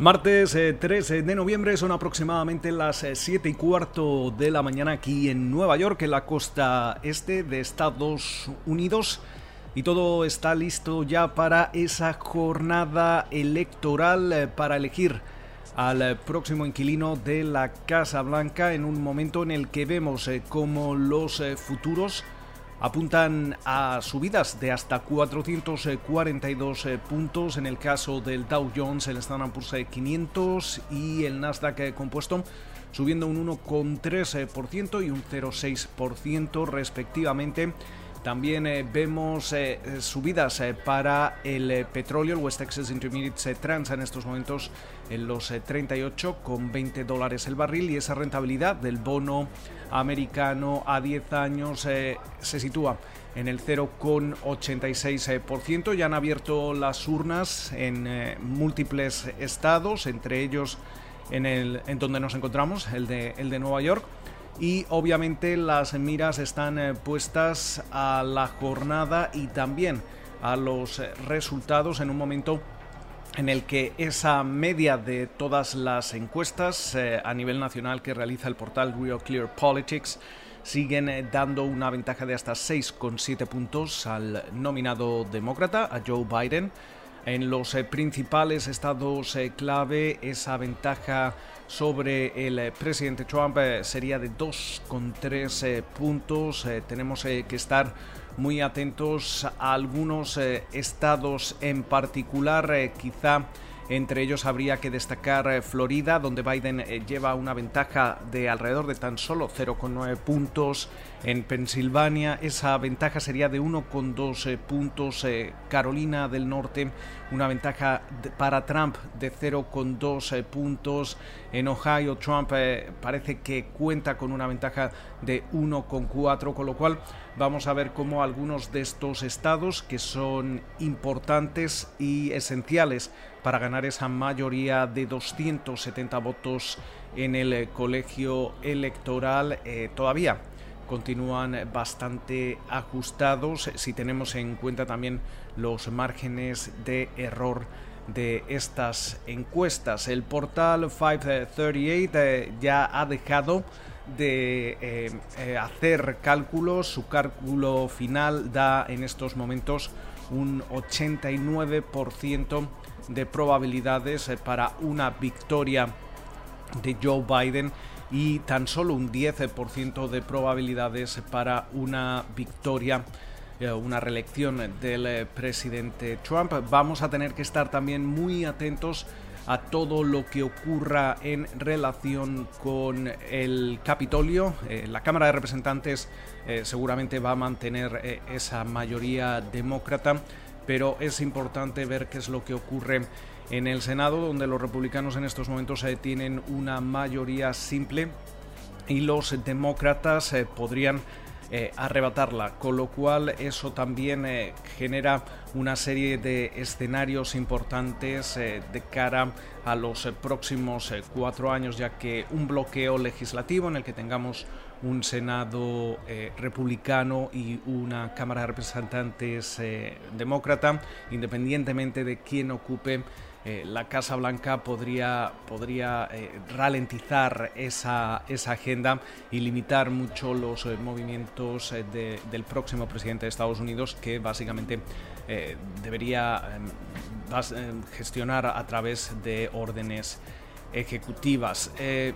Martes 13 eh, de noviembre son aproximadamente las 7 eh, y cuarto de la mañana aquí en Nueva York, en la costa este de Estados Unidos. Y todo está listo ya para esa jornada electoral eh, para elegir al próximo inquilino de la Casa Blanca en un momento en el que vemos como los futuros apuntan a subidas de hasta 442 eh, puntos en el caso del Dow Jones, el Standard Poor's 500 y el Nasdaq compuesto subiendo un 1,3% y un 0,6% respectivamente. También eh, vemos eh, subidas para el petróleo. El West Texas Intermediate se transa en estos momentos en los 38,20 dólares el barril y esa rentabilidad del bono americano a 10 años eh, se sitúa en el 0,86%. Ya han abierto las urnas en eh, múltiples estados, entre ellos en, el, en donde nos encontramos, el de, el de Nueva York. Y obviamente las miras están eh, puestas a la jornada y también a los resultados en un momento en el que esa media de todas las encuestas eh, a nivel nacional que realiza el portal Real Clear Politics siguen eh, dando una ventaja de hasta 6,7 puntos al nominado demócrata, a Joe Biden. En los eh, principales estados clave, esa ventaja sobre el presidente Trump sería de 2,3 puntos. tenemos que estar muy atentos a algunos eh, estados en particular, eh, quizá entre ellos habría que destacar eh, Florida, donde Biden lleva una ventaja de alrededor de tan solo 0,9 puntos. En Pensilvania esa ventaja sería de 1,2 puntos. Carolina del Norte una ventaja para Trump de 0,2 puntos. En Ohio Trump parece que cuenta con una ventaja de 1,4, con lo cual Vamos a ver cómo algunos de estos estados que son importantes y esenciales para ganar esa mayoría de 270 votos en el eh, colegio electoral eh, todavía continúan bastante ajustados si tenemos en cuenta también los márgenes de error de estas encuestas. El portal 538 eh, ya ha dejado de eh, eh, hacer cálculos. Su cálculo final da en estos momentos un 89% de probabilidades para una victoria de Joe Biden y tan solo un 10% de probabilidades para una victoria una reelección del presidente Trump. Vamos a tener que estar también muy atentos a todo lo que ocurra en relación con el Capitolio. Eh, la Cámara de Representantes eh, seguramente va a mantener eh, esa mayoría demócrata, pero es importante ver qué es lo que ocurre en el Senado, donde los republicanos en estos momentos tienen una mayoría simple y los demócratas podrían eh, arrebatarla, con lo cual eso también eh, genera una serie de escenarios importantes eh, de cara a los próximos cuatro años, ya que un bloqueo legislativo en el que tengamos un Senado republicano y una Cámara de Representantes demócrata, independientemente de quién ocupe eh, la Casa Blanca podría, podría eh, ralentizar esa, esa, agenda y limitar mucho los eh, movimientos del próximo presidente de Estados Unidos, que básicamente debería em, gestionar a través de órdenes ejecutivas.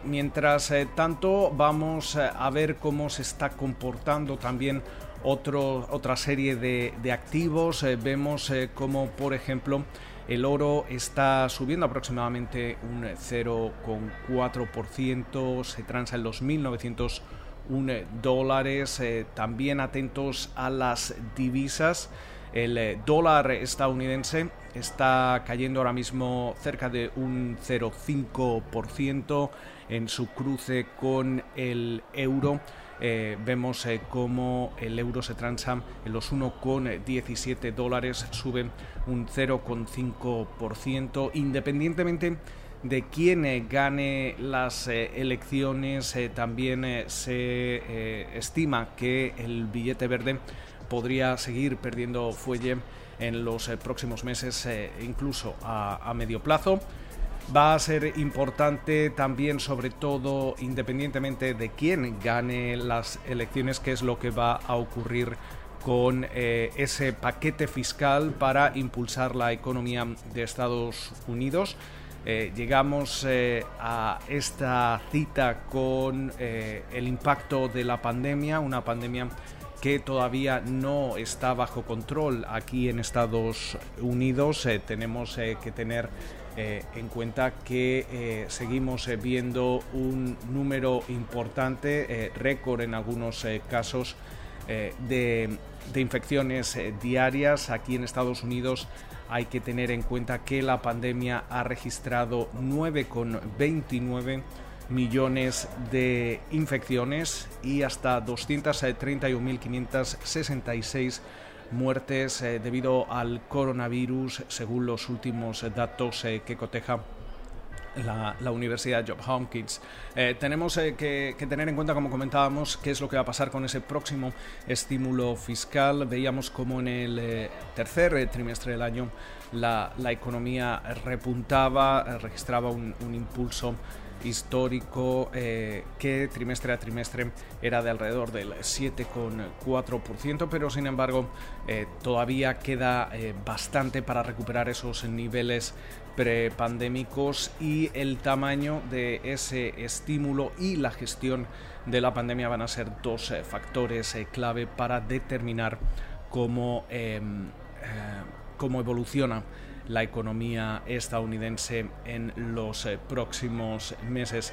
mientras tanto, vamos a ver cómo se está comportando también otro, otra serie de, de activos. vemos como, por ejemplo, el oro está subiendo aproximadamente un 0,4%, se transa en los 1.901 dólares. Eh, también atentos a las divisas. El eh, dólar estadounidense está cayendo ahora mismo cerca de un 0,5% en su cruce con el euro. Eh, vemos eh, cómo el euro se transa en los 1,17 dólares, sube un 0,5%, independientemente de quién eh, gane las elecciones, también se estima que el billete verde podría seguir perdiendo fuelle en los próximos meses, incluso a medio plazo. Va a ser importante también, sobre todo, independientemente de quién gane las elecciones, qué es lo que va a ocurrir con eh, ese paquete fiscal para impulsar la economía de Estados Unidos. Eh, llegamos eh, a esta cita con el impacto de la pandemia, una pandemia que todavía no está bajo control aquí en Estados Unidos. tenemos que tener en cuenta que seguimos viendo un número importante, récord en algunos casos, de de infecciones eh, diarias. Aquí en Estados Unidos hay que tener en cuenta que la pandemia ha registrado 9,29 millones de infecciones y hasta 231.566 muertes eh, debido al coronavirus según los últimos datos eh, que coteja la, Universidad Job Hopkins. Eh, tenemos eh, que, tener en cuenta, como comentábamos, qué es lo que va a pasar con ese próximo estímulo fiscal. Veíamos como en el eh, tercer trimestre del año la, economía repuntaba, registraba un impulso histórico eh, que trimestre a trimestre era de alrededor del 7,4%, pero sin embargo eh, todavía queda eh, bastante para recuperar esos niveles prepandémicos y el tamaño de ese estímulo y la gestión de la pandemia van a ser dos factores clave para determinar cómo, em, cómo evoluciona la economía estadounidense en los eh, próximos meses.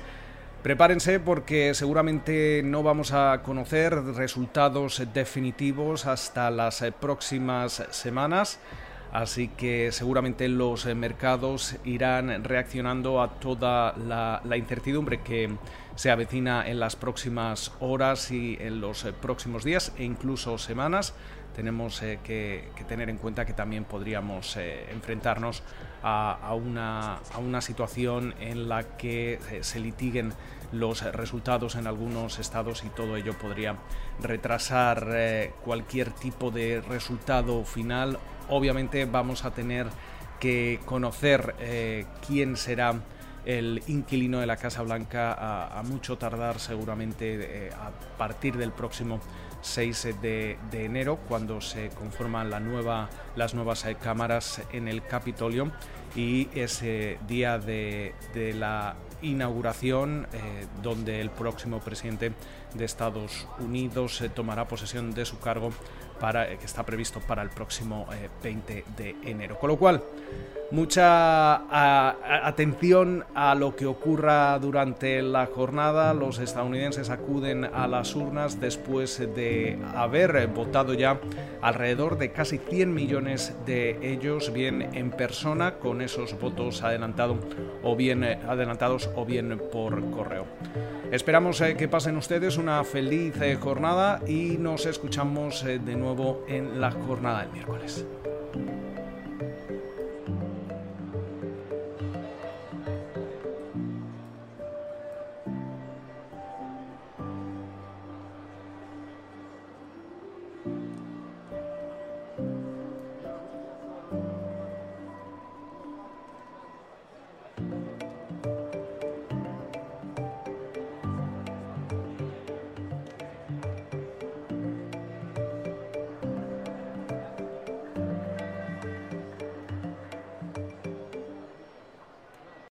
Prepárense porque seguramente no vamos a conocer resultados definitivos hasta las eh, próximas semanas, así que seguramente los eh, mercados irán reaccionando a toda la, incertidumbre que se avecina en las próximas horas y en los próximos días e incluso semanas tenemos eh, que, tener en cuenta que también podríamos eh, enfrentarnos a, una, situación en la que eh, se litiguen los resultados en algunos estados y todo ello podría retrasar cualquier tipo de resultado final. Obviamente vamos a tener que conocer quién será el inquilino de la Casa Blanca a, mucho tardar seguramente a partir del próximo 6 de, enero, cuando se conforman las nuevas eh, cámaras en el Capitolio. Y ese día de, la inauguración eh, donde el próximo presidente de Estados Unidos eh, tomará posesión de su cargo para, que está previsto para el próximo 20 de enero. Con lo cual, mucha atención a lo que ocurra durante la jornada. Los estadounidenses acuden a las urnas después de haber votado ya alrededor de casi 100 millones de ellos, bien en persona, con esos votos adelantado, o bien, eh, adelantados o bien por correo. Esperamos eh, que pasen ustedes una feliz eh, jornada y nos escuchamos de nuevo en la jornada del miércoles.